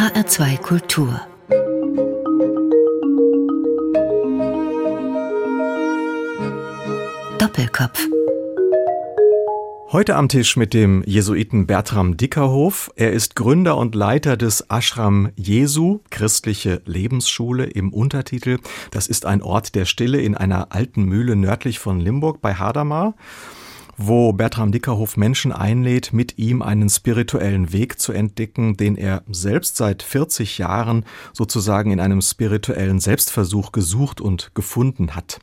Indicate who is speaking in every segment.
Speaker 1: HR2 Kultur Doppelkopf
Speaker 2: Heute am Tisch mit dem Jesuiten Bertram Dickerhof. Er ist Gründer und Leiter des Ashram Jesu, christliche Lebensschule im Untertitel. Das ist ein Ort der Stille in einer alten Mühle nördlich von Limburg bei Hadamar wo Bertram Dickerhof Menschen einlädt, mit ihm einen spirituellen Weg zu entdecken, den er selbst seit 40 Jahren sozusagen in einem spirituellen Selbstversuch gesucht und gefunden hat.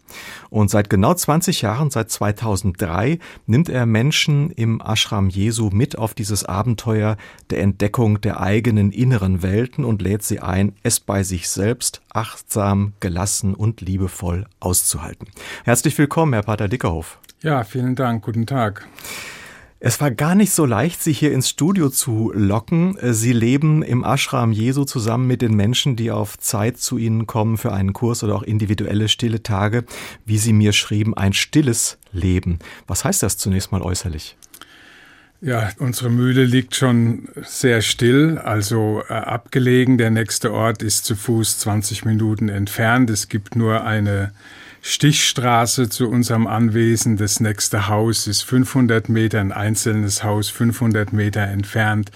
Speaker 2: Und seit genau 20 Jahren, seit 2003, nimmt er Menschen im Ashram Jesu mit auf dieses Abenteuer der Entdeckung der eigenen inneren Welten und lädt sie ein, es bei sich selbst achtsam, gelassen und liebevoll auszuhalten. Herzlich willkommen, Herr Pater Dickerhof.
Speaker 3: Ja, vielen Dank. Guten Tag.
Speaker 2: Es war gar nicht so leicht, Sie hier ins Studio zu locken. Sie leben im Ashram Jesu zusammen mit den Menschen, die auf Zeit zu Ihnen kommen für einen Kurs oder auch individuelle stille Tage. Wie Sie mir schrieben, ein stilles Leben. Was heißt das zunächst mal äußerlich?
Speaker 3: Ja, unsere Mühle liegt schon sehr still, also äh, abgelegen. Der nächste Ort ist zu Fuß 20 Minuten entfernt. Es gibt nur eine Stichstraße zu unserem Anwesen. Das nächste Haus ist 500 Meter, ein einzelnes Haus 500 Meter entfernt.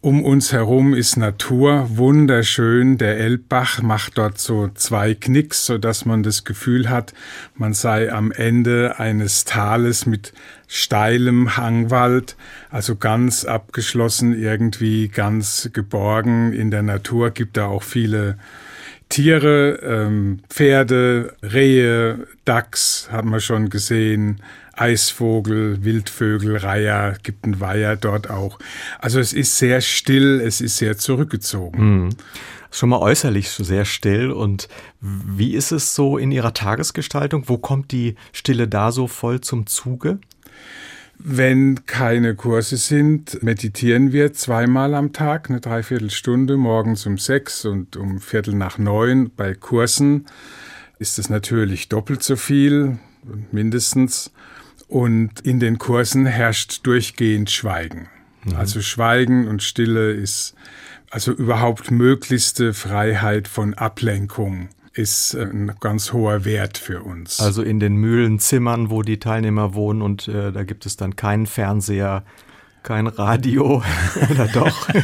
Speaker 3: Um uns herum ist Natur wunderschön. Der Elbbach macht dort so zwei Knicks, so dass man das Gefühl hat, man sei am Ende eines Tales mit steilem Hangwald, also ganz abgeschlossen, irgendwie ganz geborgen. In der Natur gibt da auch viele Tiere, ähm, Pferde, Rehe, Dachs haben wir schon gesehen, Eisvogel, Wildvögel, Reiher, gibt ein Weiher dort auch. Also es ist sehr still, es ist sehr zurückgezogen.
Speaker 2: Mhm. Schon mal äußerlich sehr still. Und wie ist es so in Ihrer Tagesgestaltung? Wo kommt die Stille da so voll zum Zuge?
Speaker 3: Wenn keine Kurse sind, meditieren wir zweimal am Tag, eine Dreiviertelstunde, morgens um sechs und um Viertel nach neun. Bei Kursen ist es natürlich doppelt so viel, mindestens. Und in den Kursen herrscht durchgehend Schweigen. Mhm. Also Schweigen und Stille ist also überhaupt möglichste Freiheit von Ablenkung ist ein ganz hoher Wert für uns.
Speaker 2: Also in den Mühlenzimmern, wo die Teilnehmer wohnen und äh, da gibt es dann keinen Fernseher, kein Radio oder doch?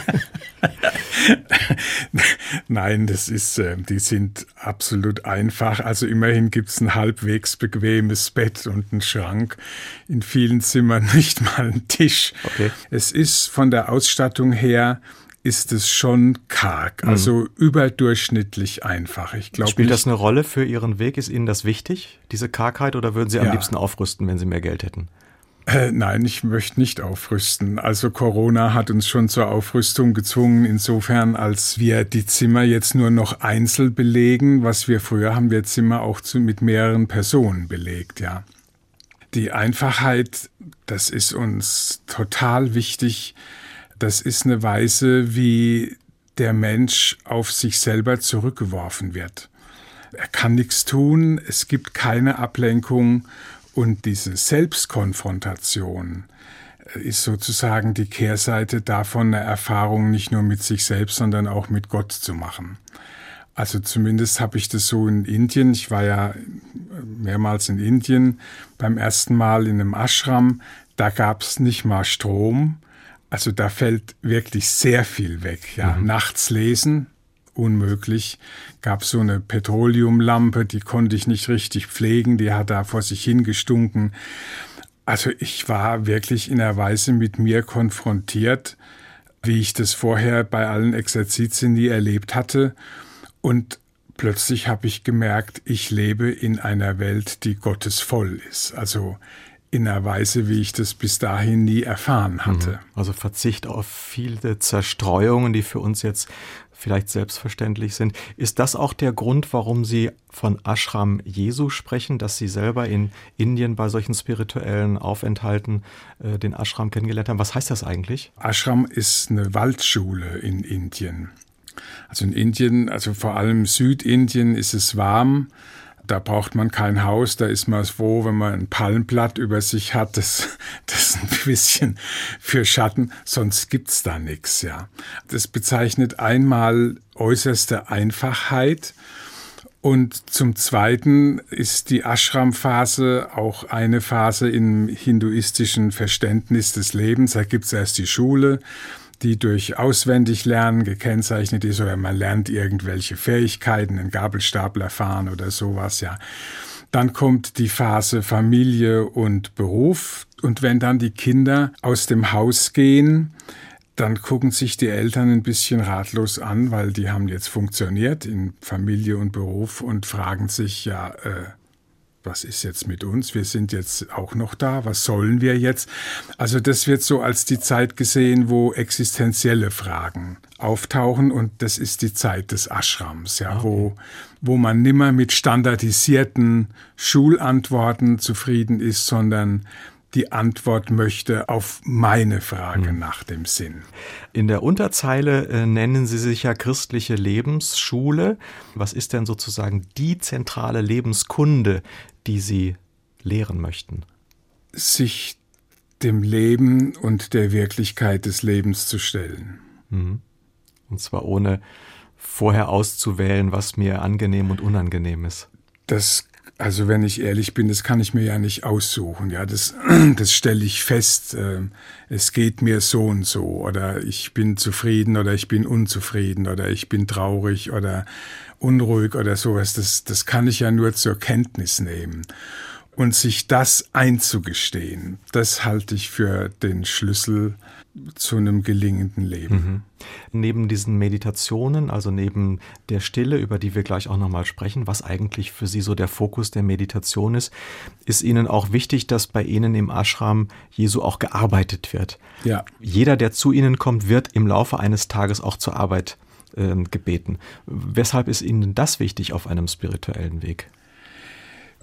Speaker 3: Nein, das ist, äh, die sind absolut einfach. Also immerhin gibt es ein halbwegs bequemes Bett und einen Schrank. In vielen Zimmern nicht mal einen Tisch. Okay. Es ist von der Ausstattung her ist es schon karg, mhm. also mhm. überdurchschnittlich einfach. Ich glaube.
Speaker 2: Spielt das eine Rolle für Ihren Weg? Ist Ihnen das wichtig, diese Kargheit, oder würden Sie ja. am liebsten aufrüsten, wenn Sie mehr Geld hätten?
Speaker 3: Äh, nein, ich möchte nicht aufrüsten. Also Corona hat uns schon zur Aufrüstung gezwungen, insofern, als wir die Zimmer jetzt nur noch einzeln belegen. Was wir früher haben wir Zimmer auch zu, mit mehreren Personen belegt, ja. Die Einfachheit, das ist uns total wichtig das ist eine Weise, wie der Mensch auf sich selber zurückgeworfen wird. Er kann nichts tun, es gibt keine Ablenkung und diese Selbstkonfrontation ist sozusagen die Kehrseite davon, eine Erfahrung nicht nur mit sich selbst, sondern auch mit Gott zu machen. Also zumindest habe ich das so in Indien. Ich war ja mehrmals in Indien. Beim ersten Mal in einem Ashram, da gab es nicht mal Strom. Also da fällt wirklich sehr viel weg. Ja, mhm. nachts lesen unmöglich. Gab so eine Petroleumlampe, die konnte ich nicht richtig pflegen, die hat da vor sich hingestunken. Also ich war wirklich in einer Weise mit mir konfrontiert, wie ich das vorher bei allen Exerzitien nie erlebt hatte. Und plötzlich habe ich gemerkt, ich lebe in einer Welt, die gottesvoll ist. Also in einer Weise, wie ich das bis dahin nie erfahren hatte. Mhm.
Speaker 2: Also Verzicht auf viele Zerstreuungen, die für uns jetzt vielleicht selbstverständlich sind. Ist das auch der Grund, warum Sie von Ashram Jesu sprechen, dass Sie selber in Indien bei solchen spirituellen Aufenthalten äh, den Ashram kennengelernt haben? Was heißt das eigentlich?
Speaker 3: Ashram ist eine Waldschule in Indien. Also in Indien, also vor allem Südindien ist es warm da braucht man kein Haus, da ist man froh, wenn man ein Palmblatt über sich hat, das, das ein bisschen für Schatten, sonst gibt's da nichts, ja. Das bezeichnet einmal äußerste Einfachheit und zum Zweiten ist die Ashram-Phase auch eine Phase im hinduistischen Verständnis des Lebens. Da gibt's erst die Schule, die durch Auswendiglernen gekennzeichnet ist oder man lernt irgendwelche Fähigkeiten, einen Gabelstapler fahren oder sowas, ja. Dann kommt die Phase Familie und Beruf. Und wenn dann die Kinder aus dem Haus gehen, dann gucken sich die Eltern ein bisschen ratlos an, weil die haben jetzt funktioniert in Familie und Beruf und fragen sich, ja, äh, was ist jetzt mit uns? Wir sind jetzt auch noch da. Was sollen wir jetzt? Also das wird so als die Zeit gesehen, wo existenzielle Fragen auftauchen und das ist die Zeit des Ashrams, ja, okay. wo, wo man nimmer mit standardisierten Schulantworten zufrieden ist, sondern die Antwort möchte auf meine Frage hm. nach dem Sinn.
Speaker 2: In der Unterzeile äh, nennen Sie sich ja christliche Lebensschule. Was ist denn sozusagen die zentrale Lebenskunde, die Sie lehren möchten?
Speaker 3: Sich dem Leben und der Wirklichkeit des Lebens zu stellen. Mhm.
Speaker 2: Und zwar ohne vorher auszuwählen, was mir angenehm und unangenehm ist.
Speaker 3: Das also wenn ich ehrlich bin, das kann ich mir ja nicht aussuchen. Ja, das, das stelle ich fest. Äh, es geht mir so und so oder ich bin zufrieden oder ich bin unzufrieden oder ich bin traurig oder unruhig oder sowas. Das, das kann ich ja nur zur Kenntnis nehmen. Und sich das einzugestehen, das halte ich für den Schlüssel zu einem gelingenden Leben. Mhm.
Speaker 2: Neben diesen Meditationen, also neben der Stille, über die wir gleich auch nochmal sprechen, was eigentlich für Sie so der Fokus der Meditation ist, ist Ihnen auch wichtig, dass bei Ihnen im Ashram Jesu auch gearbeitet wird. Ja. Jeder, der zu Ihnen kommt, wird im Laufe eines Tages auch zur Arbeit äh, gebeten. Weshalb ist Ihnen das wichtig auf einem spirituellen Weg?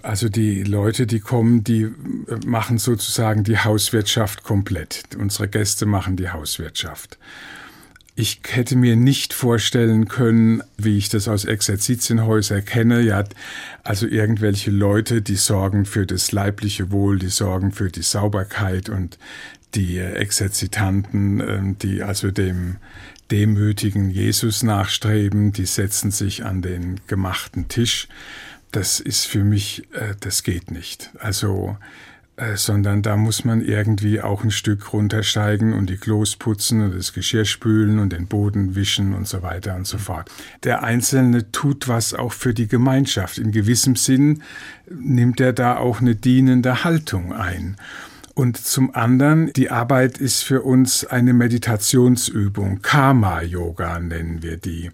Speaker 3: Also die Leute, die kommen, die äh, machen sozusagen die Hauswirtschaft komplett. Unsere Gäste machen die Hauswirtschaft. Ich hätte mir nicht vorstellen können, wie ich das aus Exerzitienhäusern kenne, ja, also irgendwelche Leute, die sorgen für das leibliche Wohl, die sorgen für die Sauberkeit und die Exerzitanten, ähm, die also dem demütigen Jesus nachstreben, die setzen sich an den gemachten Tisch das ist für mich, äh, das geht nicht. Also, äh, sondern da muss man irgendwie auch ein Stück runtersteigen und die Klos putzen und das Geschirr spülen und den Boden wischen und so weiter und so fort. Der Einzelne tut was auch für die Gemeinschaft. In gewissem Sinn nimmt er da auch eine dienende Haltung ein. Und zum anderen, die Arbeit ist für uns eine Meditationsübung. Karma-Yoga nennen wir die.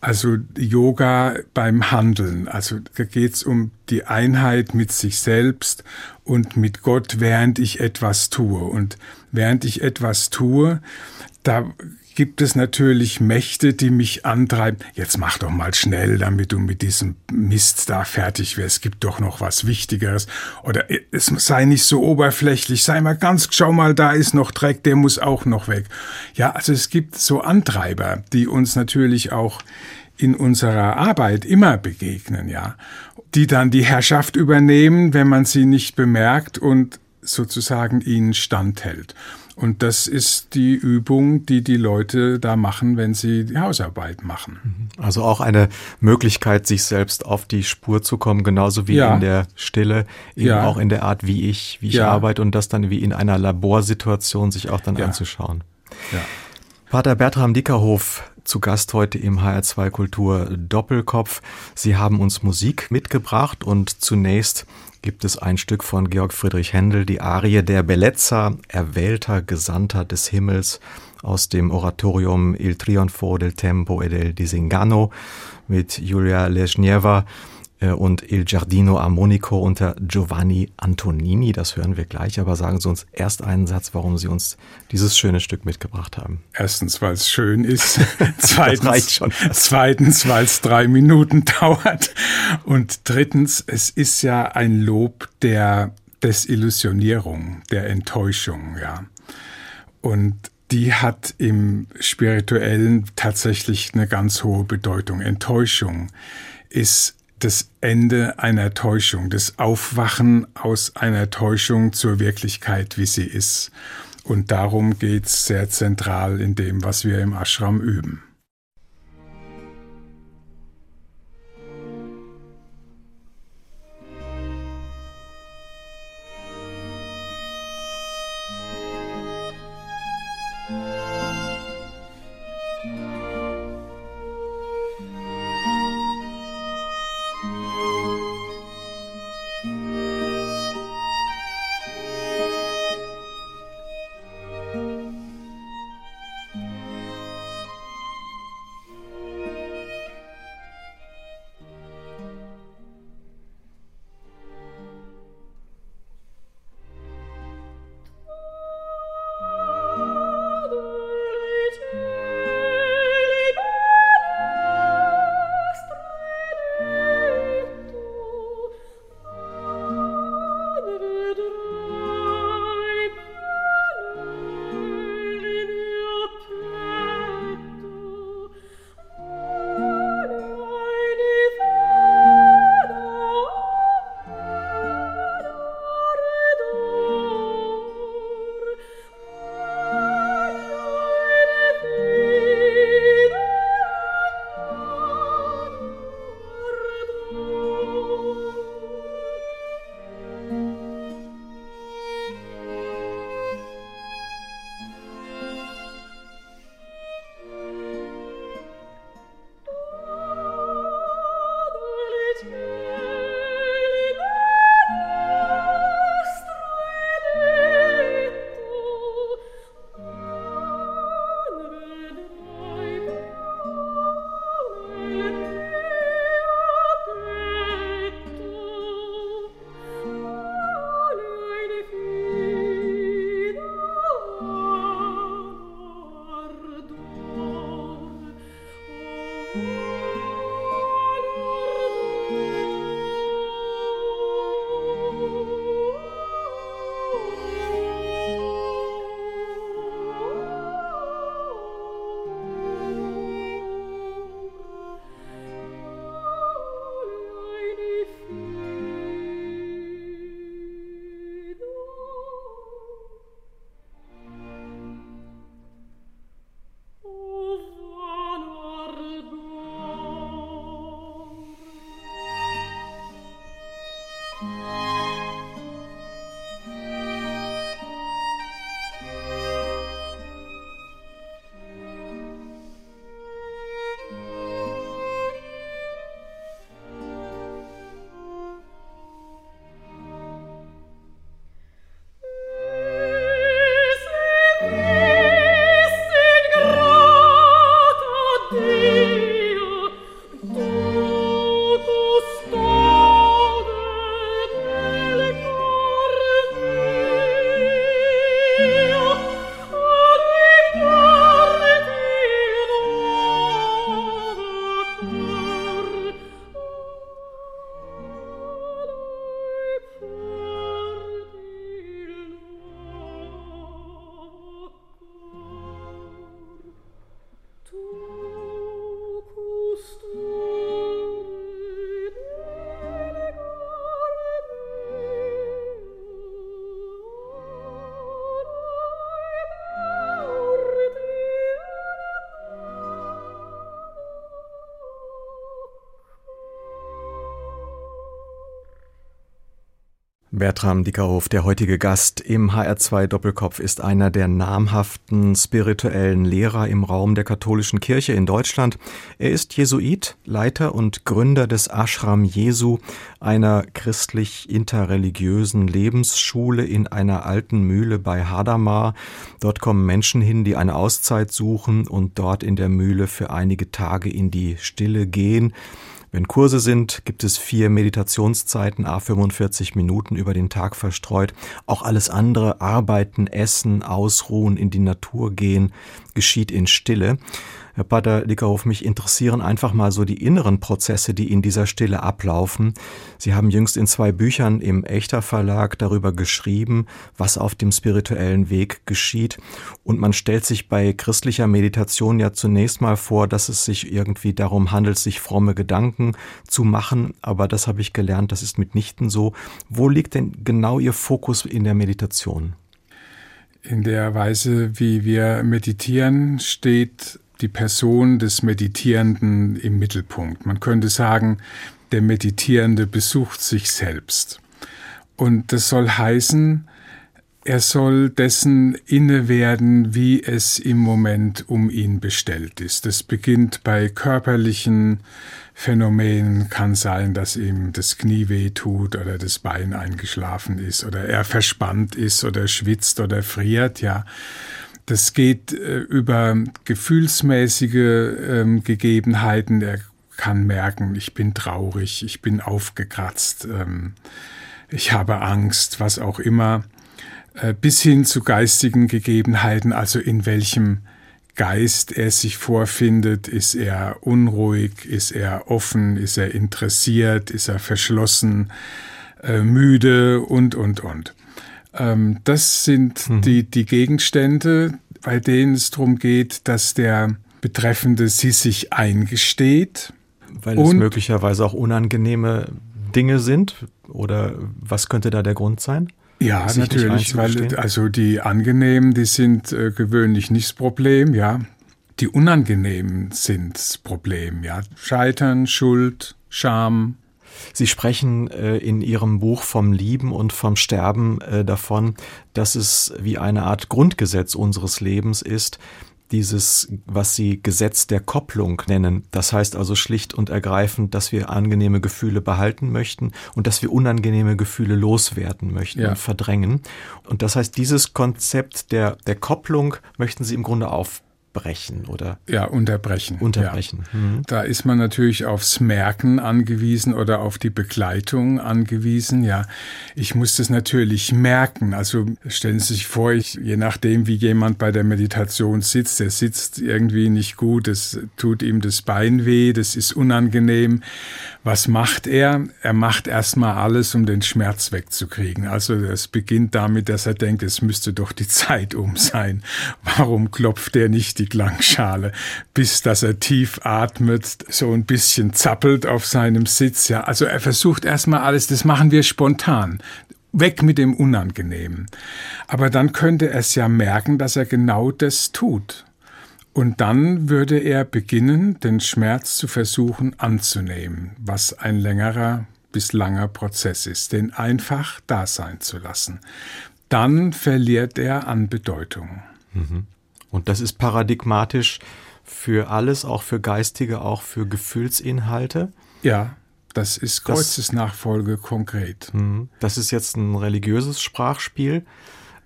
Speaker 3: Also Yoga beim Handeln. Also da geht's um die Einheit mit sich selbst und mit Gott, während ich etwas tue. Und während ich etwas tue, da gibt es natürlich Mächte, die mich antreiben. Jetzt mach doch mal schnell, damit du mit diesem Mist da fertig wirst. Es gibt doch noch was Wichtigeres. Oder es sei nicht so oberflächlich. Sei mal ganz, schau mal, da ist noch Dreck, der muss auch noch weg. Ja, also es gibt so Antreiber, die uns natürlich auch in unserer Arbeit immer begegnen, ja. Die dann die Herrschaft übernehmen, wenn man sie nicht bemerkt und sozusagen ihnen standhält. Und das ist die Übung, die die Leute da machen, wenn sie die Hausarbeit machen.
Speaker 2: Mhm. Also auch eine Möglichkeit, sich selbst auf die Spur zu kommen, genauso wie ja. in der Stille, eben ja. auch in der Art, wie ich, wie ich ja. arbeite und das dann wie in einer Laborsituation sich auch dann anzuschauen. Ja. Pater Bertram Dickerhof, zu Gast heute im HR2 Kultur Doppelkopf. Sie haben uns Musik mitgebracht und zunächst gibt es ein Stück von Georg Friedrich Händel, die Arie der Bellezza, erwählter Gesandter des Himmels aus dem Oratorium Il Trionfo del Tempo e del Disingano mit Julia Lesnieva. Äh, und Il Giardino Armonico unter Giovanni Antonini. Das hören wir gleich, aber sagen Sie uns erst einen Satz, warum Sie uns dieses schöne Stück mitgebracht haben.
Speaker 3: Erstens, weil es schön ist. zweitens, zweitens weil es drei Minuten dauert. Und drittens, es ist ja ein Lob der Desillusionierung, der Enttäuschung, ja. Und die hat im Spirituellen tatsächlich eine ganz hohe Bedeutung. Enttäuschung ist
Speaker 4: das Ende einer Täuschung, das Aufwachen aus einer Täuschung zur Wirklichkeit, wie sie ist. Und darum geht es sehr zentral in dem, was wir im Ashram üben.
Speaker 2: Bertram Dickerhof, der heutige Gast im HR2 Doppelkopf, ist einer der namhaften spirituellen Lehrer im Raum der katholischen Kirche in Deutschland. Er ist Jesuit, Leiter und Gründer des Ashram Jesu, einer christlich interreligiösen Lebensschule in einer alten Mühle bei Hadamar. Dort kommen Menschen hin, die eine Auszeit suchen und dort in der Mühle für einige Tage in die Stille gehen. Wenn Kurse sind, gibt es vier Meditationszeiten, a 45 Minuten über den Tag verstreut. Auch alles andere, arbeiten, essen, ausruhen, in die Natur gehen, geschieht in Stille. Herr Pater Lickerhof, mich interessieren einfach mal so die inneren Prozesse, die in dieser Stille ablaufen. Sie haben jüngst in zwei Büchern im Echter Verlag darüber geschrieben, was auf dem spirituellen Weg geschieht. Und man stellt sich bei christlicher Meditation ja zunächst mal vor, dass es sich irgendwie darum handelt, sich fromme Gedanken zu machen. Aber das habe ich gelernt, das ist mitnichten so. Wo liegt denn genau Ihr Fokus in der Meditation?
Speaker 3: In der Weise, wie wir meditieren, steht die Person des Meditierenden im Mittelpunkt. Man könnte sagen, der Meditierende besucht sich selbst. Und das soll heißen, er soll dessen inne werden, wie es im Moment um ihn bestellt ist. Das beginnt bei körperlichen Phänomenen, kann sein, dass ihm das Knie weh tut oder das Bein eingeschlafen ist oder er verspannt ist oder schwitzt oder friert, ja. Das geht äh, über gefühlsmäßige ähm, Gegebenheiten. Er kann merken, ich bin traurig, ich bin aufgekratzt, ähm, ich habe Angst, was auch immer, äh, bis hin zu geistigen Gegebenheiten, also in welchem Geist er sich vorfindet, ist er unruhig, ist er offen, ist er interessiert, ist er verschlossen, äh, müde? Und, und, und. Ähm, das sind mhm. die, die Gegenstände, bei denen es darum geht, dass der Betreffende sie sich eingesteht.
Speaker 2: Weil es möglicherweise auch unangenehme Dinge sind? Oder was könnte da der Grund sein?
Speaker 3: Ja, natürlich, weil also die angenehmen, die sind äh, gewöhnlich nicht das Problem, ja. Die unangenehmen sind das Problem, ja. Scheitern, Schuld, Scham,
Speaker 2: Sie sprechen äh, in Ihrem Buch vom Lieben und vom Sterben äh, davon, dass es wie eine Art Grundgesetz unseres Lebens ist, dieses, was Sie Gesetz der Kopplung nennen. Das heißt also schlicht und ergreifend, dass wir angenehme Gefühle behalten möchten und dass wir unangenehme Gefühle loswerden möchten ja. und verdrängen. Und das heißt, dieses Konzept der, der Kopplung möchten Sie im Grunde auf, brechen oder
Speaker 3: ja unterbrechen
Speaker 2: unterbrechen
Speaker 3: ja. mhm. da ist man natürlich aufs Merken angewiesen oder auf die Begleitung angewiesen ja ich muss das natürlich merken also stellen Sie sich vor ich je nachdem wie jemand bei der Meditation sitzt der sitzt irgendwie nicht gut es tut ihm das Bein weh das ist unangenehm was macht er er macht erstmal alles um den Schmerz wegzukriegen also es beginnt damit dass er denkt es müsste doch die Zeit um sein warum klopft er nicht die Klangschale, bis dass er tief atmet, so ein bisschen zappelt auf seinem Sitz. Ja, also er versucht erstmal alles, das machen wir spontan. Weg mit dem Unangenehmen. Aber dann könnte er es ja merken, dass er genau das tut. Und dann würde er beginnen, den Schmerz zu versuchen anzunehmen, was ein längerer bis langer Prozess ist, den einfach da sein zu lassen. Dann verliert er an Bedeutung.
Speaker 2: Mhm. Und das ist paradigmatisch für alles, auch für geistige, auch für Gefühlsinhalte.
Speaker 3: Ja, das ist Kreuzesnachfolge konkret.
Speaker 2: Mhm. Das ist jetzt ein religiöses Sprachspiel,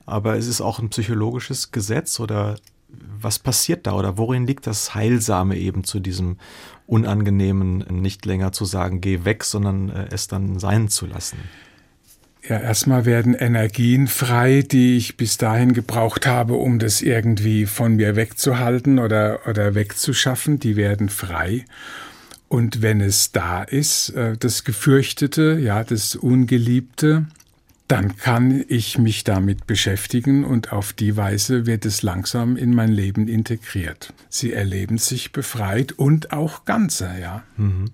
Speaker 2: aber es ist auch ein psychologisches Gesetz oder was passiert da oder worin liegt das Heilsame eben zu diesem Unangenehmen, nicht länger zu sagen, geh weg, sondern äh, es dann sein zu lassen?
Speaker 3: Ja, erstmal werden Energien frei, die ich bis dahin gebraucht habe, um das irgendwie von mir wegzuhalten oder, oder wegzuschaffen, die werden frei. Und wenn es da ist, äh, das Gefürchtete, ja, das Ungeliebte, dann kann ich mich damit beschäftigen und auf die Weise wird es langsam in mein Leben integriert. Sie erleben sich befreit und auch ganzer, ja. Mhm.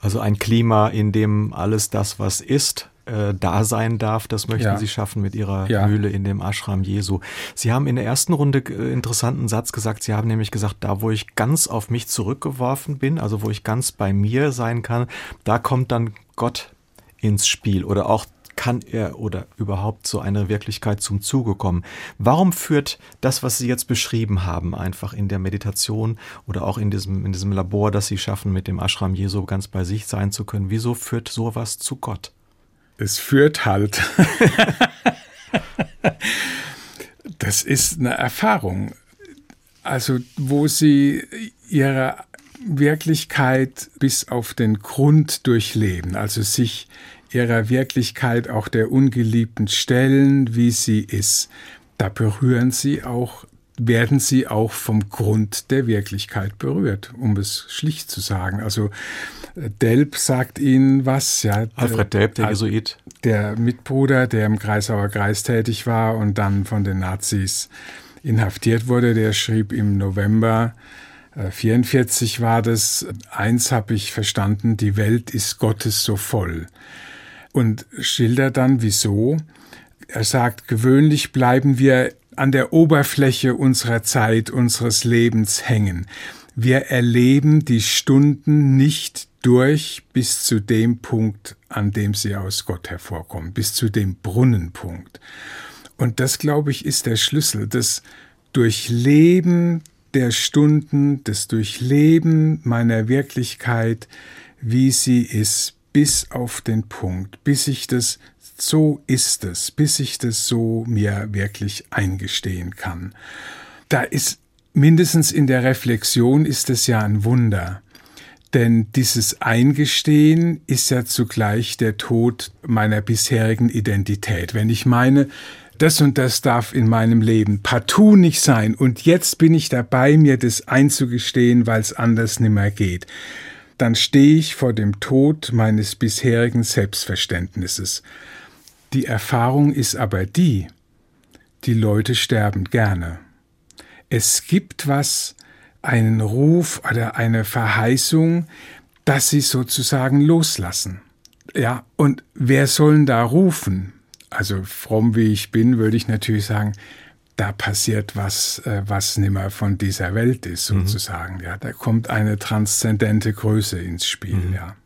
Speaker 2: Also ein Klima, in dem alles das, was ist, äh, da sein darf, das möchten ja. Sie schaffen mit Ihrer ja. Mühle in dem Ashram Jesu. Sie haben in der ersten Runde äh, interessanten Satz gesagt. Sie haben nämlich gesagt, da wo ich ganz auf mich zurückgeworfen bin, also wo ich ganz bei mir sein kann, da kommt dann Gott ins Spiel oder auch kann er oder überhaupt so eine Wirklichkeit zum Zuge kommen? Warum führt das, was Sie jetzt beschrieben haben, einfach in der Meditation oder auch in diesem, in diesem Labor, das Sie schaffen, mit dem Ashram Jesu ganz bei sich sein zu können, wieso führt sowas zu Gott?
Speaker 3: es führt halt. das ist eine Erfahrung. Also, wo sie ihre Wirklichkeit bis auf den Grund durchleben, also sich ihrer Wirklichkeit auch der ungeliebten stellen, wie sie ist. Da berühren sie auch werden sie auch vom Grund der Wirklichkeit berührt, um es schlicht zu sagen. Also äh, Delp sagt ihnen was, ja.
Speaker 2: Alfred Delp, der Jesuit.
Speaker 3: Der Mitbruder, der im Kreisauer Kreis tätig war und dann von den Nazis inhaftiert wurde, der schrieb im November 44 äh, war das, eins habe ich verstanden, die Welt ist Gottes so voll. Und schildert dann, wieso. Er sagt, gewöhnlich bleiben wir an der Oberfläche unserer Zeit, unseres Lebens hängen. Wir erleben die Stunden nicht durch bis zu dem Punkt, an dem sie aus Gott hervorkommen, bis zu dem Brunnenpunkt. Und das, glaube ich, ist der Schlüssel, das Durchleben der Stunden, das Durchleben meiner Wirklichkeit, wie sie ist, bis auf den Punkt, bis ich das so ist es, bis ich das so mir wirklich eingestehen kann. Da ist mindestens in der Reflexion ist es ja ein Wunder. Denn dieses Eingestehen ist ja zugleich der Tod meiner bisherigen Identität. Wenn ich meine, das und das darf in meinem Leben partout nicht sein und jetzt bin ich dabei, mir das einzugestehen, weil es anders nimmer geht, dann stehe ich vor dem Tod meines bisherigen Selbstverständnisses. Die Erfahrung ist aber die, die Leute sterben gerne. Es gibt was, einen Ruf oder eine Verheißung, dass sie sozusagen loslassen. Ja, und wer sollen da rufen? Also fromm wie ich bin, würde ich natürlich sagen, da passiert was, äh, was nimmer von dieser Welt ist, mhm. sozusagen. Mhm. Ja, da kommt eine transzendente Größe ins Spiel, mhm. ja.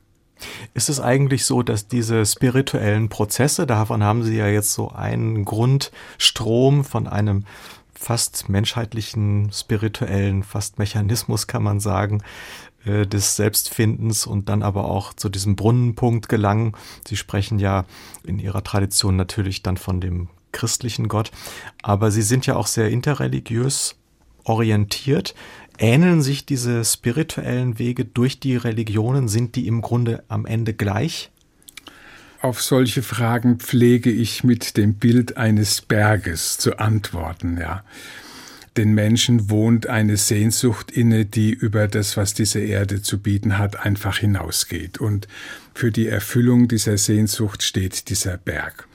Speaker 2: Ist es eigentlich so, dass diese spirituellen Prozesse, davon haben Sie ja jetzt so einen Grundstrom von einem fast menschheitlichen, spirituellen, fast Mechanismus, kann man sagen, äh, des Selbstfindens und dann aber auch zu diesem Brunnenpunkt gelangen. Sie sprechen ja in Ihrer Tradition natürlich dann von dem christlichen Gott, aber Sie sind ja auch sehr interreligiös orientiert. Ähneln sich diese spirituellen Wege durch die Religionen? Sind die im Grunde am Ende gleich?
Speaker 3: Auf solche Fragen pflege ich mit dem Bild eines Berges zu antworten, ja. Den Menschen wohnt eine Sehnsucht inne, die über das, was diese Erde zu bieten hat, einfach hinausgeht. Und für die Erfüllung dieser Sehnsucht steht dieser Berg.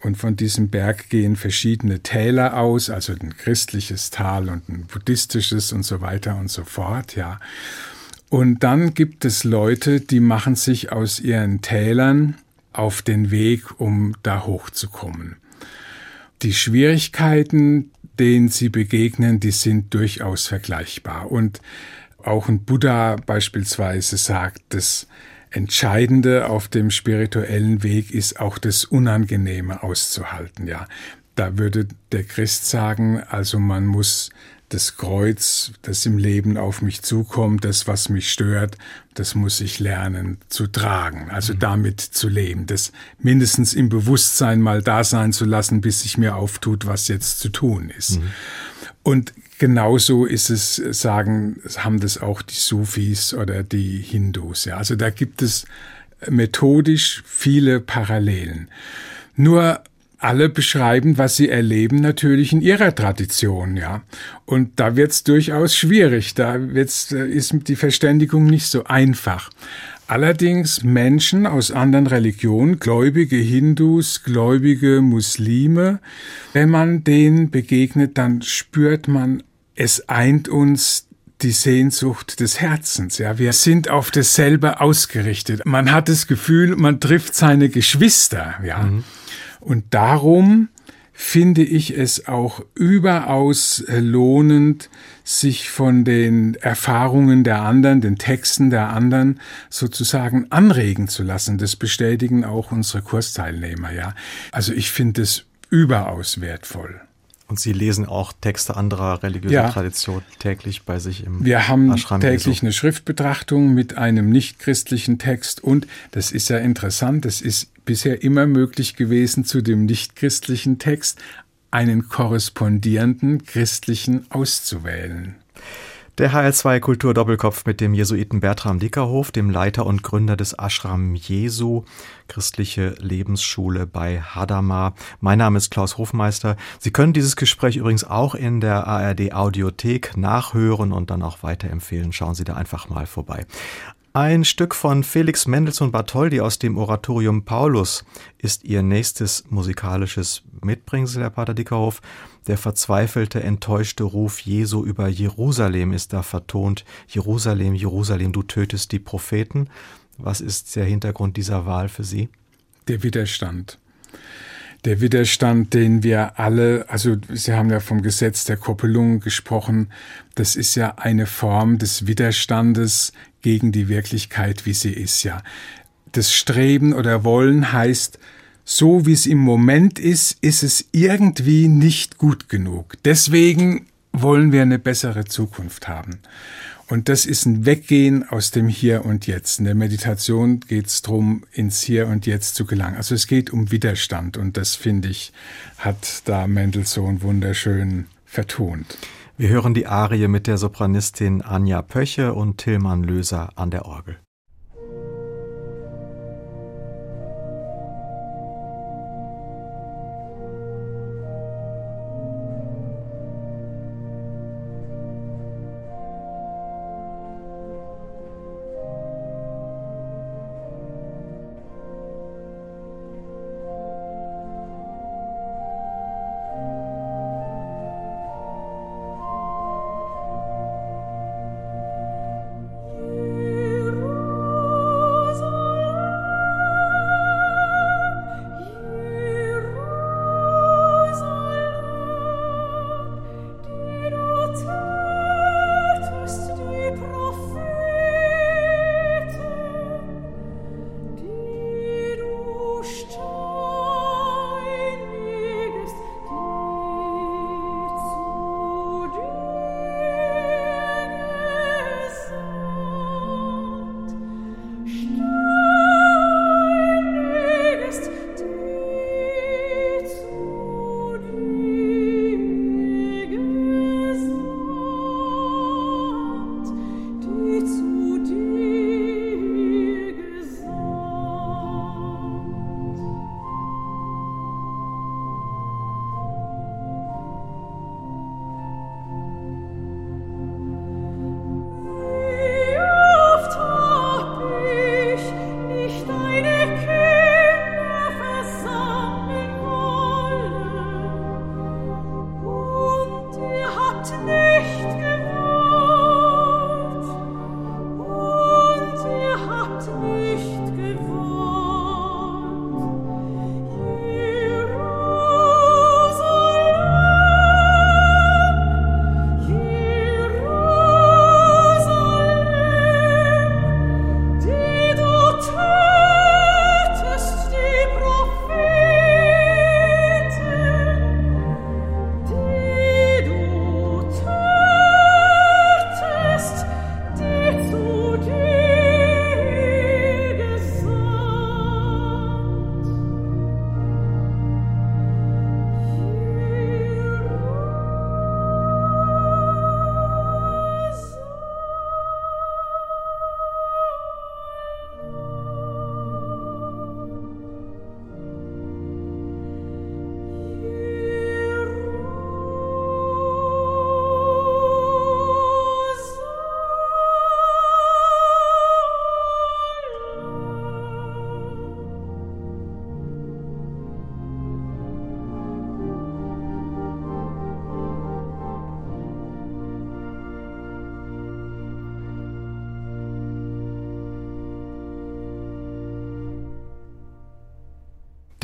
Speaker 3: Und von diesem Berg gehen verschiedene Täler aus, also ein christliches Tal und ein buddhistisches und so weiter und so fort, ja. Und dann gibt es Leute, die machen sich aus ihren Tälern auf den Weg, um da hochzukommen. Die Schwierigkeiten, denen sie begegnen, die sind durchaus vergleichbar. Und auch ein Buddha beispielsweise sagt, dass Entscheidende auf dem spirituellen Weg ist auch das Unangenehme auszuhalten, ja. Da würde der Christ sagen, also man muss das Kreuz, das im Leben auf mich zukommt, das, was mich stört, das muss ich lernen zu tragen, also mhm. damit zu leben, das mindestens im Bewusstsein mal da sein zu lassen, bis sich mir auftut, was jetzt zu tun ist. Mhm. Und genauso ist es, sagen, haben das auch die Sufis oder die Hindus. Ja. Also da gibt es methodisch viele Parallelen. Nur alle beschreiben, was sie erleben, natürlich in ihrer Tradition, ja. Und da wird es durchaus schwierig. Da wird's, ist die Verständigung nicht so einfach. Allerdings Menschen aus anderen Religionen, gläubige Hindus, gläubige Muslime, wenn man denen begegnet, dann spürt man, es eint uns die Sehnsucht des Herzens. Ja, wir sind auf dasselbe ausgerichtet. Man hat das Gefühl, man trifft seine Geschwister. Ja, mhm. und darum finde ich es auch überaus lohnend, sich von den Erfahrungen der anderen, den Texten der anderen sozusagen anregen zu lassen. Das bestätigen auch unsere Kursteilnehmer, ja. Also ich finde es überaus wertvoll.
Speaker 2: Und Sie lesen auch Texte anderer religiöser ja. Tradition täglich bei sich im
Speaker 3: Wir haben Ashram täglich Jesu. eine Schriftbetrachtung mit einem nichtchristlichen Text und das ist ja interessant, es ist bisher immer möglich gewesen, zu dem nichtchristlichen Text einen korrespondierenden christlichen auszuwählen.
Speaker 4: Der HR2 Kultur Doppelkopf mit dem Jesuiten Bertram Dickerhof, dem Leiter und Gründer des Ashram Jesu, christliche Lebensschule bei Hadamar. Mein Name ist Klaus Hofmeister. Sie können dieses Gespräch übrigens auch in der ARD Audiothek nachhören und dann auch weiterempfehlen. Schauen Sie da einfach mal vorbei. Ein Stück von Felix Mendelssohn Bartholdy aus dem Oratorium Paulus ist ihr nächstes musikalisches Mitbringsel, Herr Pater Dickerhof. Der verzweifelte, enttäuschte Ruf Jesu über Jerusalem ist da vertont. Jerusalem, Jerusalem, du tötest die Propheten. Was ist der Hintergrund dieser Wahl für Sie?
Speaker 3: Der Widerstand der Widerstand, den wir alle, also Sie haben ja vom Gesetz der Koppelung gesprochen, das ist ja eine Form des Widerstandes gegen die Wirklichkeit, wie sie ist, ja. Das Streben oder Wollen heißt, so wie es im Moment ist, ist es irgendwie nicht gut genug. Deswegen wollen wir eine bessere Zukunft haben. Und das ist ein Weggehen aus dem Hier und Jetzt. In der Meditation geht es darum, ins Hier und Jetzt zu gelangen. Also es geht um Widerstand und das, finde ich, hat da Mendelssohn wunderschön vertont.
Speaker 4: Wir hören die Arie mit der Sopranistin Anja Pöche und Tillmann Löser an der Orgel.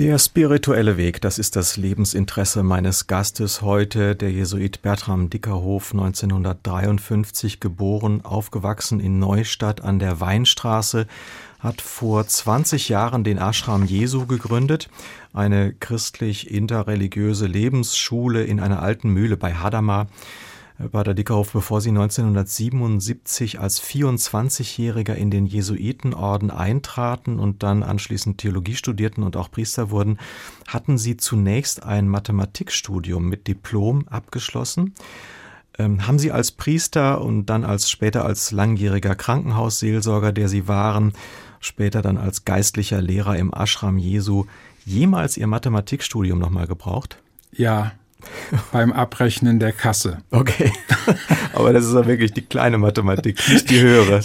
Speaker 4: Der spirituelle Weg, das ist das Lebensinteresse meines Gastes heute, der Jesuit Bertram Dickerhof, 1953 geboren, aufgewachsen in Neustadt an der Weinstraße, hat vor 20 Jahren den Ashram Jesu gegründet, eine christlich-interreligiöse Lebensschule in einer alten Mühle bei Hadamar. Bader Dickerhoff, bevor Sie 1977 als 24-Jähriger in den Jesuitenorden eintraten und dann anschließend Theologie studierten und auch Priester wurden, hatten Sie zunächst ein Mathematikstudium mit Diplom abgeschlossen.
Speaker 2: Ähm, haben Sie als Priester und dann als später als langjähriger Krankenhausseelsorger, der Sie waren, später dann als geistlicher Lehrer im Ashram Jesu, jemals Ihr Mathematikstudium nochmal gebraucht?
Speaker 3: Ja, beim Abrechnen der Kasse.
Speaker 2: Okay, aber das ist ja wirklich die kleine Mathematik, nicht die höhere.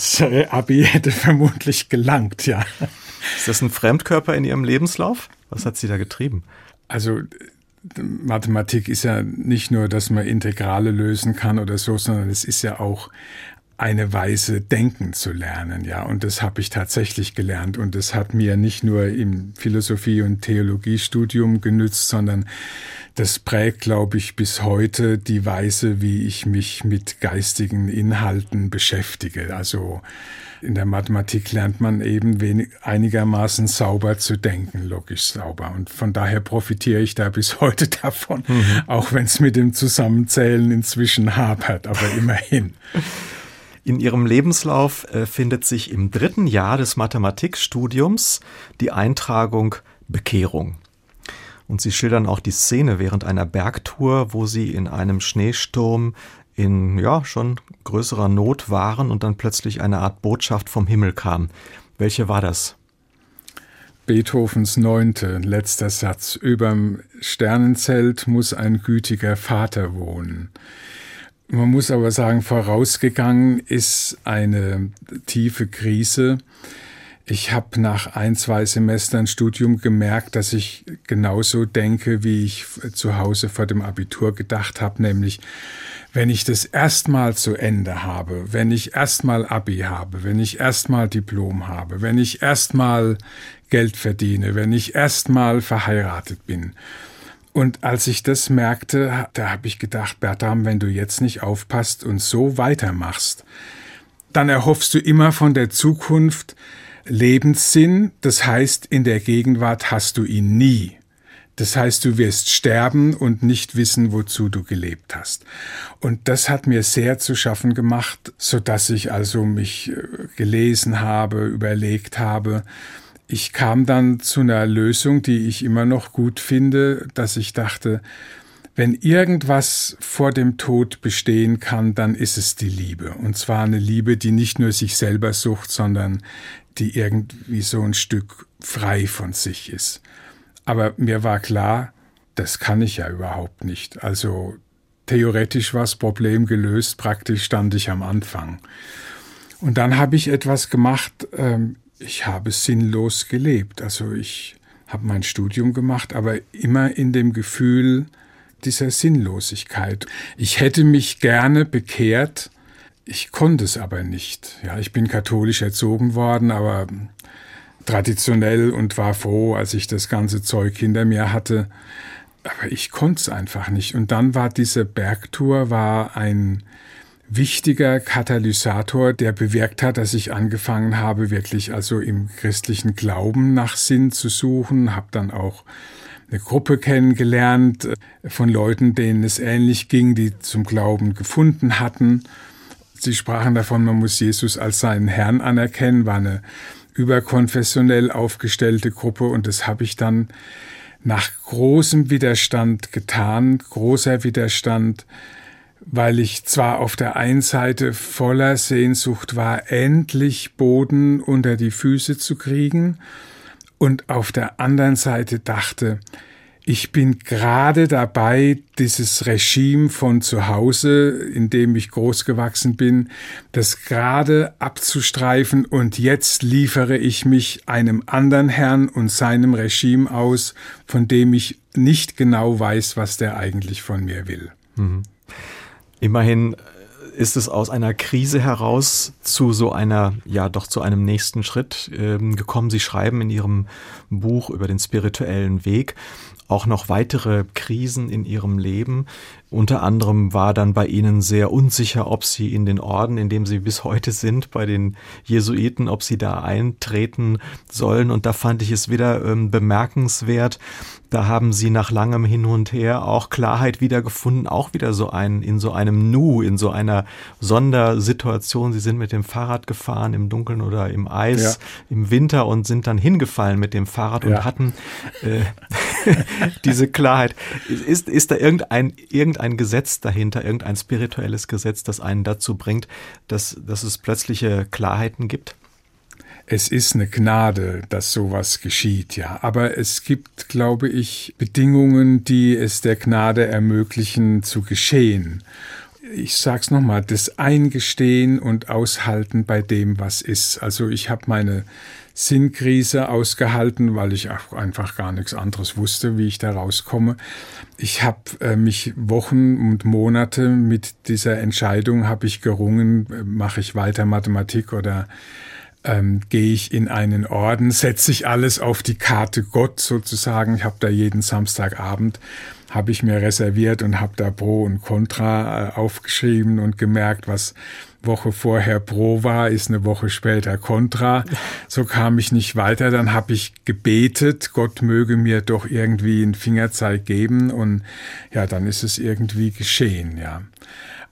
Speaker 3: Abi hätte vermutlich gelangt, ja.
Speaker 2: Ist das ein Fremdkörper in Ihrem Lebenslauf? Was hat Sie da getrieben?
Speaker 3: Also Mathematik ist ja nicht nur, dass man Integrale lösen kann oder so, sondern es ist ja auch eine Weise denken zu lernen, ja. Und das habe ich tatsächlich gelernt. Und das hat mir nicht nur im Philosophie- und Theologiestudium genützt, sondern das prägt, glaube ich, bis heute die Weise, wie ich mich mit geistigen Inhalten beschäftige. Also in der Mathematik lernt man eben wenig, einigermaßen sauber zu denken, logisch sauber. Und von daher profitiere ich da bis heute davon, mhm. auch wenn es mit dem Zusammenzählen inzwischen hapert, aber immerhin.
Speaker 2: In Ihrem Lebenslauf äh, findet sich im dritten Jahr des Mathematikstudiums die Eintragung Bekehrung. Und Sie schildern auch die Szene während einer Bergtour, wo Sie in einem Schneesturm in ja schon größerer Not waren und dann plötzlich eine Art Botschaft vom Himmel kam. Welche war das?
Speaker 3: Beethovens neunte, letzter Satz. Überm Sternenzelt muss ein gütiger Vater wohnen. Man muss aber sagen, vorausgegangen ist eine tiefe Krise. Ich habe nach ein, zwei Semestern Studium gemerkt, dass ich genauso denke, wie ich zu Hause vor dem Abitur gedacht habe, nämlich wenn ich das erstmal zu Ende habe, wenn ich erstmal Abi habe, wenn ich erstmal Diplom habe, wenn ich erstmal Geld verdiene, wenn ich erstmal verheiratet bin, und als ich das merkte, da habe ich gedacht, Bertram, wenn du jetzt nicht aufpasst und so weitermachst, dann erhoffst du immer von der Zukunft Lebenssinn, das heißt, in der Gegenwart hast du ihn nie. Das heißt, du wirst sterben und nicht wissen, wozu du gelebt hast. Und das hat mir sehr zu schaffen gemacht, so dass ich also mich äh, gelesen habe, überlegt habe, ich kam dann zu einer Lösung, die ich immer noch gut finde, dass ich dachte, wenn irgendwas vor dem Tod bestehen kann, dann ist es die Liebe. Und zwar eine Liebe, die nicht nur sich selber sucht, sondern die irgendwie so ein Stück frei von sich ist. Aber mir war klar, das kann ich ja überhaupt nicht. Also theoretisch war das Problem gelöst, praktisch stand ich am Anfang. Und dann habe ich etwas gemacht, ähm, ich habe sinnlos gelebt. Also ich habe mein Studium gemacht, aber immer in dem Gefühl dieser Sinnlosigkeit. Ich hätte mich gerne bekehrt, ich konnte es aber nicht. Ja, ich bin katholisch erzogen worden, aber traditionell und war froh, als ich das ganze Zeug hinter mir hatte. Aber ich konnte es einfach nicht. Und dann war diese Bergtour war ein wichtiger Katalysator, der bewirkt hat, dass ich angefangen habe, wirklich also im christlichen Glauben nach Sinn zu suchen, habe dann auch eine Gruppe kennengelernt äh, von Leuten, denen es ähnlich ging, die zum Glauben gefunden hatten. Sie sprachen davon, man muss Jesus als seinen Herrn anerkennen, war eine überkonfessionell aufgestellte Gruppe und das habe ich dann nach großem Widerstand getan, großer Widerstand, weil ich zwar auf der einen Seite voller Sehnsucht war, endlich Boden unter die Füße zu kriegen, und auf der anderen Seite dachte, ich bin gerade dabei, dieses Regime von zu Hause, in dem ich großgewachsen bin, das gerade abzustreifen und jetzt liefere ich mich einem anderen Herrn und seinem Regime aus, von dem ich nicht genau weiß, was der eigentlich von mir will. Mhm.
Speaker 2: Immerhin ist es aus einer Krise heraus zu so einer, ja doch zu einem nächsten Schritt ähm, gekommen. Sie schreiben in Ihrem Buch über den spirituellen Weg auch noch weitere Krisen in ihrem Leben. Unter anderem war dann bei ihnen sehr unsicher, ob sie in den Orden, in dem sie bis heute sind, bei den Jesuiten, ob sie da eintreten sollen. Und da fand ich es wieder ähm, bemerkenswert, da haben sie nach langem Hin und Her auch Klarheit wiedergefunden, auch wieder so ein, in so einem Nu, in so einer Sondersituation. Sie sind mit dem Fahrrad gefahren im Dunkeln oder im Eis ja. im Winter und sind dann hingefallen mit dem Fahrrad ja. und hatten, äh, diese Klarheit. Ist, ist da irgendein, irgendein Gesetz dahinter, irgendein spirituelles Gesetz, das einen dazu bringt, dass, dass es plötzliche Klarheiten gibt?
Speaker 3: Es ist eine Gnade, dass sowas geschieht, ja. Aber es gibt, glaube ich, Bedingungen, die es der Gnade ermöglichen zu geschehen ich sag's nochmal, das Eingestehen und Aushalten bei dem, was ist. Also ich habe meine Sinnkrise ausgehalten, weil ich auch einfach gar nichts anderes wusste, wie ich da rauskomme. Ich habe äh, mich Wochen und Monate mit dieser Entscheidung habe ich gerungen, äh, mache ich weiter Mathematik oder ähm, gehe ich in einen Orden, setze ich alles auf die Karte Gott sozusagen. Ich habe da jeden Samstagabend habe ich mir reserviert und habe da Pro und Contra äh, aufgeschrieben und gemerkt, was Woche vorher Pro war, ist eine Woche später Contra. So kam ich nicht weiter. Dann habe ich gebetet, Gott möge mir doch irgendwie einen Fingerzeig geben und ja, dann ist es irgendwie geschehen, ja.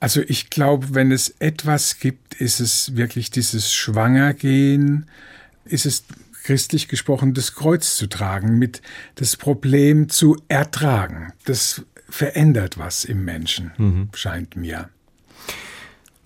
Speaker 3: Also ich glaube, wenn es etwas gibt, ist es wirklich dieses Schwangergehen, ist es christlich gesprochen, das Kreuz zu tragen, mit das Problem zu ertragen. Das verändert was im Menschen, mhm. scheint mir.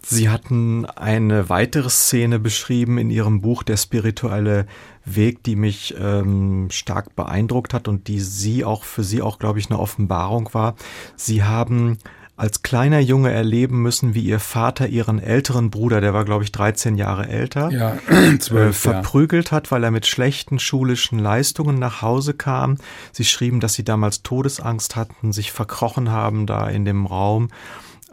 Speaker 2: Sie hatten eine weitere Szene beschrieben in Ihrem Buch Der spirituelle Weg, die mich ähm, stark beeindruckt hat und die Sie auch für Sie auch, glaube ich, eine Offenbarung war. Sie haben als kleiner Junge erleben müssen, wie ihr Vater ihren älteren Bruder, der war glaube ich 13 Jahre älter,
Speaker 3: ja, 12,
Speaker 2: äh, verprügelt ja. hat, weil er mit schlechten schulischen Leistungen nach Hause kam. Sie schrieben, dass sie damals Todesangst hatten, sich verkrochen haben da in dem Raum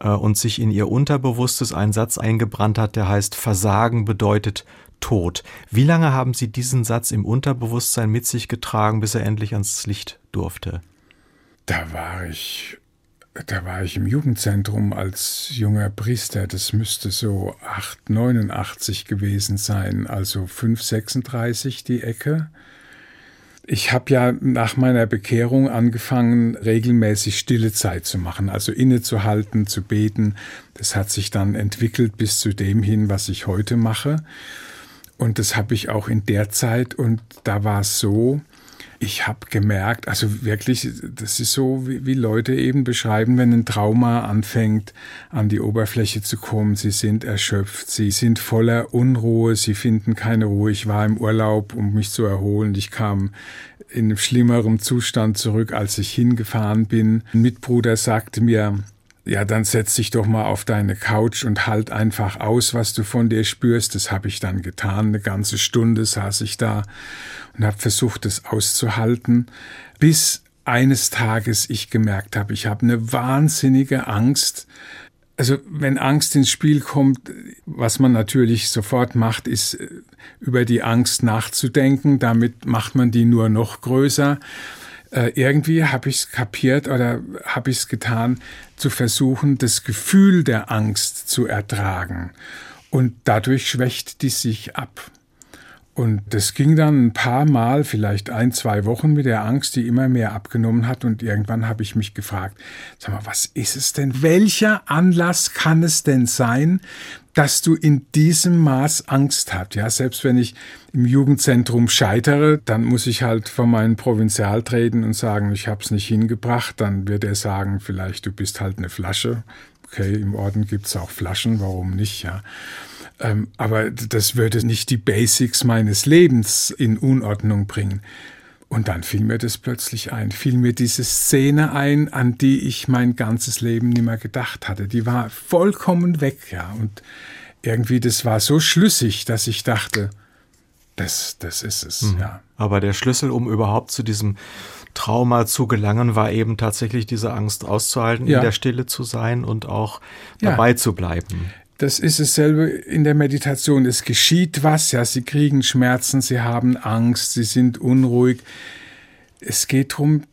Speaker 2: äh, und sich in ihr Unterbewusstes ein Satz eingebrannt hat, der heißt Versagen bedeutet Tod. Wie lange haben Sie diesen Satz im Unterbewusstsein mit sich getragen, bis er endlich ans Licht durfte?
Speaker 3: Da war ich da war ich im Jugendzentrum als junger Priester. Das müsste so 889 gewesen sein, also 536 die Ecke. Ich habe ja nach meiner Bekehrung angefangen, regelmäßig stille Zeit zu machen, also innezuhalten, zu beten. Das hat sich dann entwickelt bis zu dem hin, was ich heute mache. Und das habe ich auch in der Zeit. Und da war es so, ich habe gemerkt, also wirklich, das ist so, wie, wie, Leute eben beschreiben, wenn ein Trauma anfängt, an die Oberfläche zu kommen. Sie sind erschöpft, sie sind voller Unruhe, sie finden keine Ruhe. Ich war im Urlaub, um mich zu erholen. Ich kam in schlimmerem Zustand zurück, als ich hingefahren bin. Ein Mitbruder sagte mir, ja, dann setz dich doch mal auf deine Couch und halt einfach aus, was du von dir spürst. Das habe ich dann getan. Eine ganze Stunde saß ich da und habe versucht, es auszuhalten, bis eines Tages ich gemerkt habe, ich habe eine wahnsinnige Angst. Also wenn Angst ins Spiel kommt, was man natürlich sofort macht, ist äh, über die Angst nachzudenken. Damit macht man die nur noch größer. Äh, irgendwie habe ich es kapiert oder habe ich es getan, zu versuchen, das Gefühl der Angst zu ertragen. Und dadurch schwächt die sich ab. Und das ging dann ein paar Mal, vielleicht ein, zwei Wochen mit der Angst, die immer mehr abgenommen hat. Und irgendwann habe ich mich gefragt, sag mal, was ist es denn? Welcher Anlass kann es denn sein, dass du in diesem Maß Angst hast? Ja, selbst wenn ich im Jugendzentrum scheitere, dann muss ich halt vor meinen Provinzial treten und sagen, ich habe es nicht hingebracht. Dann wird er sagen, vielleicht du bist halt eine Flasche. Okay, im Orden gibt's auch Flaschen, warum nicht, ja. Ähm, aber das würde nicht die Basics meines Lebens in Unordnung bringen. Und dann fiel mir das plötzlich ein, fiel mir diese Szene ein, an die ich mein ganzes Leben nicht mehr gedacht hatte. Die war vollkommen weg, ja. Und irgendwie, das war so schlüssig, dass ich dachte, das, das ist es, mhm. ja.
Speaker 2: Aber der Schlüssel, um überhaupt zu diesem Trauma zu gelangen, war eben tatsächlich diese Angst auszuhalten, ja. in der Stille zu sein und auch dabei ja. zu bleiben.
Speaker 3: Das ist dasselbe in der Meditation. Es geschieht was, ja, sie kriegen Schmerzen, sie haben Angst, sie sind unruhig. Es geht darum,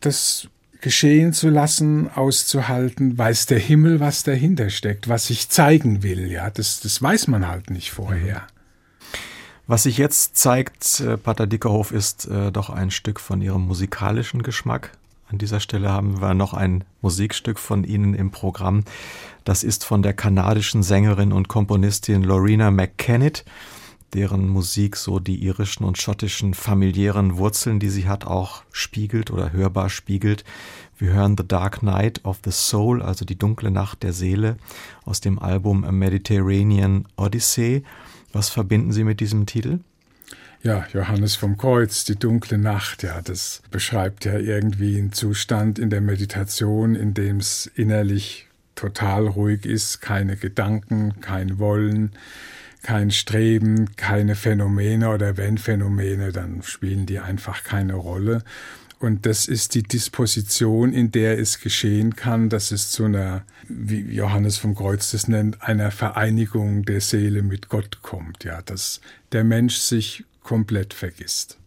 Speaker 3: das geschehen zu lassen, auszuhalten, weiß der Himmel, was dahinter steckt, was sich zeigen will, ja. Das, das weiß man halt nicht vorher.
Speaker 2: Was sich jetzt zeigt, äh, Pater Dickerhof, ist äh, doch ein Stück von Ihrem musikalischen Geschmack. An dieser Stelle haben wir noch ein Musikstück von Ihnen im Programm. Das ist von der kanadischen Sängerin und Komponistin Lorena McKennitt. deren Musik so die irischen und schottischen familiären Wurzeln, die sie hat, auch spiegelt oder hörbar spiegelt. Wir hören The Dark Night of the Soul, also die dunkle Nacht der Seele aus dem Album A Mediterranean Odyssey. Was verbinden Sie mit diesem Titel?
Speaker 5: Ja, Johannes vom Kreuz, die dunkle Nacht, ja, das beschreibt ja irgendwie einen Zustand in der Meditation, in dem es innerlich total ruhig ist, keine Gedanken, kein Wollen, kein Streben, keine Phänomene oder wenn Phänomene, dann spielen die einfach keine Rolle. Und das ist die Disposition, in der es geschehen kann, dass es zu einer, wie Johannes vom Kreuz das nennt, einer Vereinigung der Seele mit Gott kommt. Ja, dass der Mensch sich komplett vergisst.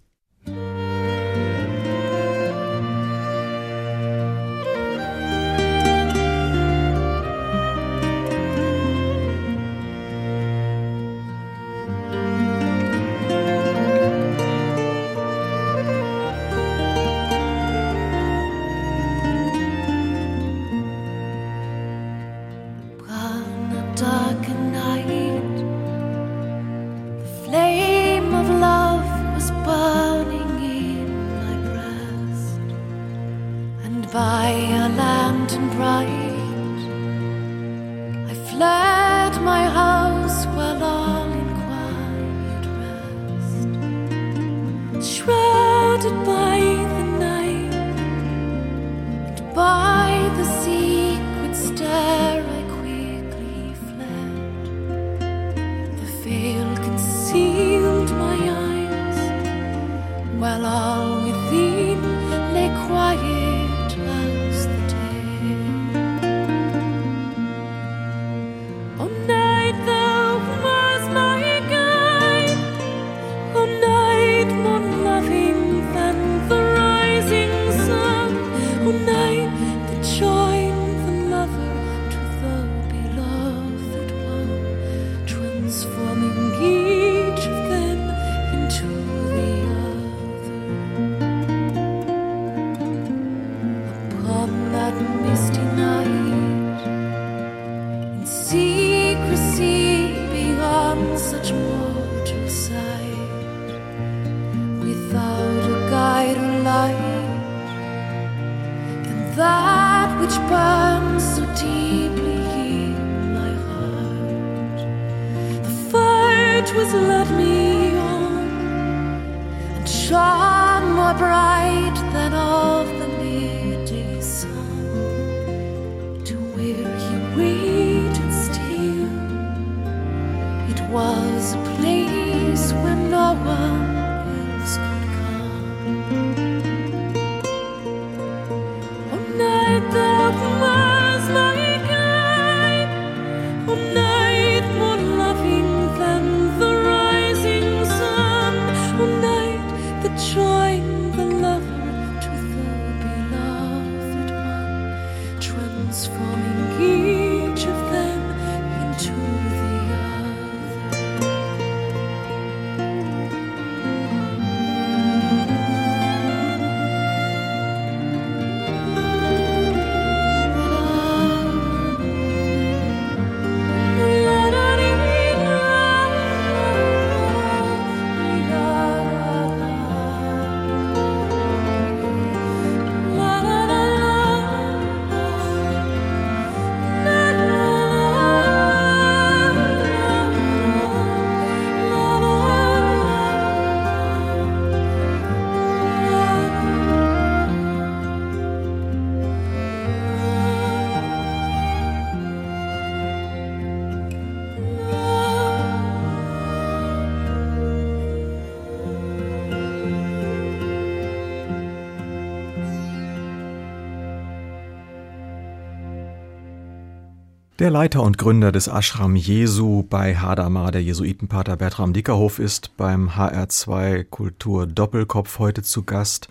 Speaker 2: Der Leiter und Gründer des Ashram Jesu bei Hadamar, der Jesuitenpater Bertram Dickerhof, ist beim HR2 Kultur Doppelkopf heute zu Gast.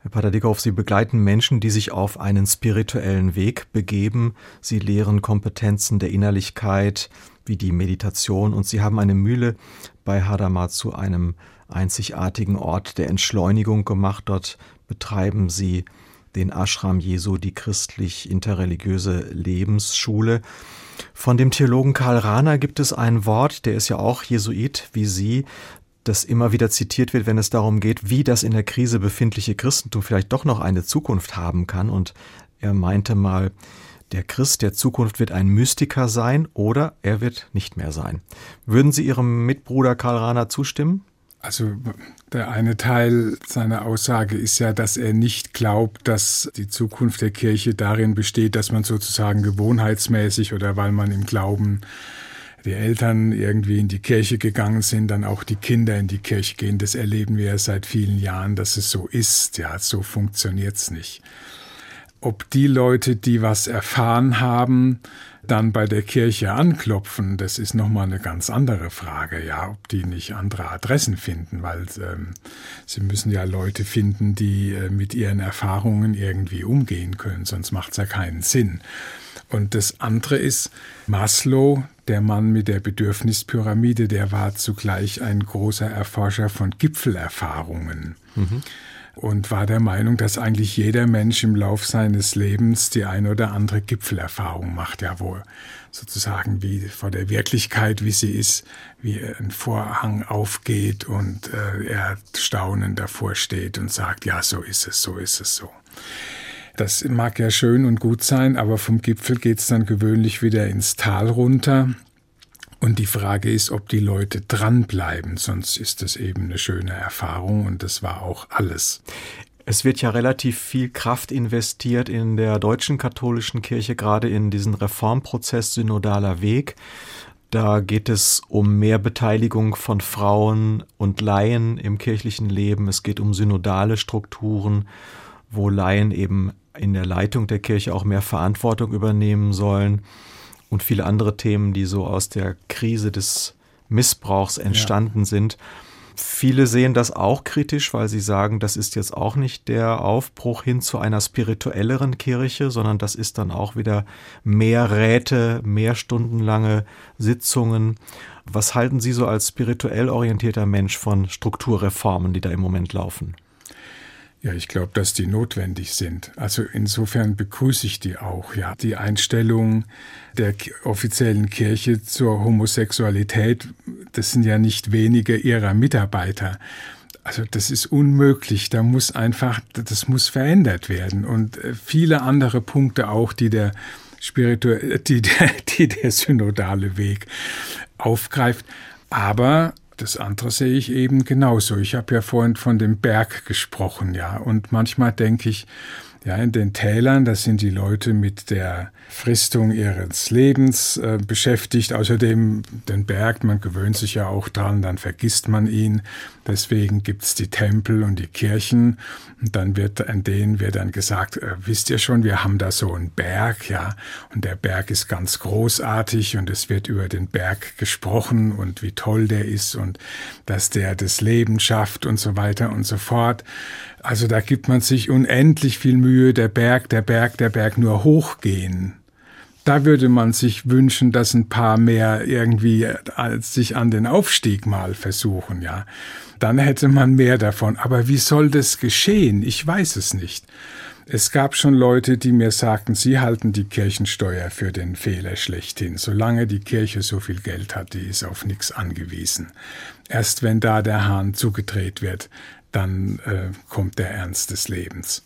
Speaker 2: Herr Pater Dickerhof, Sie begleiten Menschen, die sich auf einen spirituellen Weg begeben. Sie lehren Kompetenzen der Innerlichkeit wie die Meditation und Sie haben eine Mühle bei Hadamar zu einem einzigartigen Ort der Entschleunigung gemacht. Dort betreiben Sie den Ashram Jesu, die christlich-interreligiöse Lebensschule. Von dem Theologen Karl Rahner gibt es ein Wort, der ist ja auch Jesuit wie Sie, das immer wieder zitiert wird, wenn es darum geht, wie das in der Krise befindliche Christentum vielleicht doch noch eine Zukunft haben kann. Und er meinte mal, der Christ der Zukunft wird ein Mystiker sein oder er wird nicht mehr sein. Würden Sie Ihrem Mitbruder Karl Rahner zustimmen?
Speaker 3: Also der eine Teil seiner Aussage ist ja, dass er nicht glaubt, dass die Zukunft der Kirche darin besteht, dass man sozusagen gewohnheitsmäßig oder weil man im Glauben die Eltern irgendwie in die Kirche gegangen sind, dann auch die Kinder in die Kirche gehen. Das erleben wir ja seit vielen Jahren, dass es so ist. Ja, so funktioniert's nicht. Ob die Leute, die was erfahren haben, dann bei der Kirche anklopfen, das ist nochmal eine ganz andere Frage, ja, ob die nicht andere Adressen finden, weil ähm, sie müssen ja Leute finden, die äh, mit ihren Erfahrungen irgendwie umgehen können, sonst macht's ja keinen Sinn. Und das andere ist Maslow, der Mann mit der Bedürfnispyramide, der war zugleich ein großer Erforscher von Gipfelerfahrungen. Mhm. Und war der Meinung, dass eigentlich jeder Mensch im Lauf seines Lebens die eine oder andere Gipfelerfahrung macht, ja, wo sozusagen wie vor der Wirklichkeit, wie sie ist, wie ein Vorhang aufgeht und äh, er staunend davor steht und sagt, ja, so ist es, so ist es so. Das mag ja schön und gut sein, aber vom Gipfel geht's dann gewöhnlich wieder ins Tal runter. Und die Frage ist, ob die Leute dranbleiben, sonst ist das eben eine schöne Erfahrung und das war auch alles.
Speaker 2: Es wird ja relativ viel Kraft investiert in der deutschen katholischen Kirche, gerade in diesen Reformprozess synodaler Weg. Da geht es um mehr Beteiligung von Frauen und Laien im kirchlichen Leben. Es geht um synodale Strukturen, wo Laien eben in der Leitung der Kirche auch mehr Verantwortung übernehmen sollen und viele andere Themen, die so aus der Krise des Missbrauchs entstanden ja. sind. Viele sehen das auch kritisch, weil sie sagen, das ist jetzt auch nicht der Aufbruch hin zu einer spirituelleren Kirche, sondern das ist dann auch wieder mehr Räte, mehr stundenlange Sitzungen. Was halten Sie so als spirituell orientierter Mensch von Strukturreformen, die da im Moment laufen?
Speaker 3: Ja, ich glaube, dass die notwendig sind. Also insofern begrüße ich die auch. Ja, die Einstellung der offiziellen Kirche zur Homosexualität, das sind ja nicht wenige ihrer Mitarbeiter. Also das ist unmöglich. Da muss einfach, das muss verändert werden und äh, viele andere Punkte auch, die der spirituelle, die, die der synodale Weg aufgreift. Aber das andere sehe ich eben genauso. Ich habe ja vorhin von dem Berg gesprochen, ja. Und manchmal denke ich, ja, in den Tälern, das sind die Leute mit der Fristung ihres Lebens äh, beschäftigt. Außerdem den Berg, man gewöhnt sich ja auch dran, dann vergisst man ihn. Deswegen gibt's die Tempel und die Kirchen. Und dann wird an denen wird dann gesagt, äh, wisst ihr schon, wir haben da so einen Berg, ja. Und der Berg ist ganz großartig und es wird über den Berg gesprochen und wie toll der ist und dass der das Leben schafft und so weiter und so fort. Also da gibt man sich unendlich viel Mühe, der Berg, der Berg, der Berg nur hochgehen. Da würde man sich wünschen, dass ein paar mehr irgendwie als sich an den Aufstieg mal versuchen, ja. Dann hätte man mehr davon. Aber wie soll das geschehen? Ich weiß es nicht. Es gab schon Leute, die mir sagten, sie halten die Kirchensteuer für den Fehler schlechthin. Solange die Kirche so viel Geld hat, die ist auf nichts angewiesen. Erst wenn da der Hahn zugedreht wird, dann äh, kommt der Ernst des Lebens.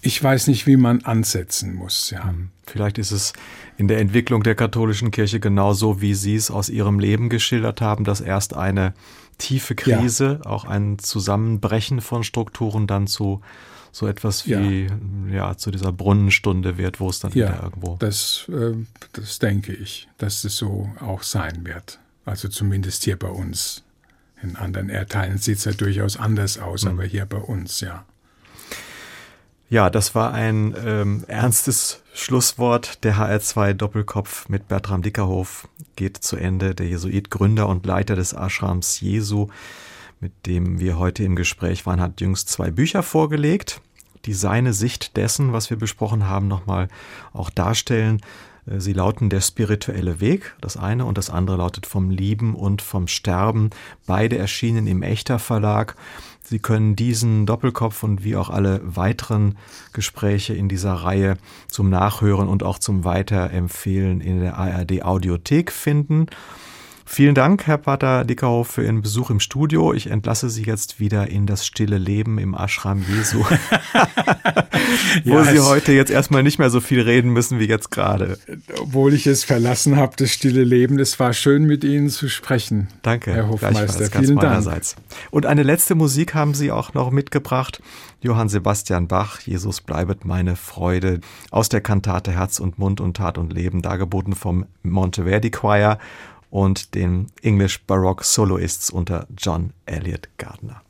Speaker 3: Ich weiß nicht, wie man ansetzen muss. Ja. Hm.
Speaker 2: Vielleicht ist es in der Entwicklung der katholischen Kirche genauso, wie Sie es aus Ihrem Leben geschildert haben, dass erst eine tiefe Krise, ja. auch ein Zusammenbrechen von Strukturen dann zu so etwas wie ja, ja zu dieser Brunnenstunde wird, wo es dann ja, wieder irgendwo.
Speaker 3: Das, äh, das denke ich, dass es so auch sein wird. Also zumindest hier bei uns. In anderen Erdteilen sieht es ja durchaus anders aus, mhm. aber hier bei uns, ja.
Speaker 2: Ja, das war ein ähm, ernstes Schlusswort. Der HR2 Doppelkopf mit Bertram Dickerhof geht zu Ende. Der Jesuit, Gründer und Leiter des Ashrams Jesu, mit dem wir heute im Gespräch waren, hat jüngst zwei Bücher vorgelegt, die seine Sicht dessen, was wir besprochen haben, nochmal auch darstellen. Äh, sie lauten Der spirituelle Weg, das eine, und das andere lautet Vom Lieben und vom Sterben. Beide erschienen im Echter Verlag. Sie können diesen Doppelkopf und wie auch alle weiteren Gespräche in dieser Reihe zum Nachhören und auch zum Weiterempfehlen in der ARD Audiothek finden. Vielen Dank, Herr Pater Dickerhoff, für Ihren Besuch im Studio. Ich entlasse Sie jetzt wieder in das stille Leben im Ashram Jesu, wo ja, Sie heute jetzt erstmal nicht mehr so viel reden müssen wie jetzt gerade.
Speaker 3: Obwohl ich es verlassen habe, das stille Leben. Es war schön, mit Ihnen zu sprechen.
Speaker 2: Danke, Herr Hofmeister. Vielen Dank. Und eine letzte Musik haben Sie auch noch mitgebracht. Johann Sebastian Bach, Jesus bleibet meine Freude, aus der Kantate Herz und Mund und Tat und Leben, dargeboten vom Monteverdi Choir und den English Baroque Soloists unter John Elliott Gardner.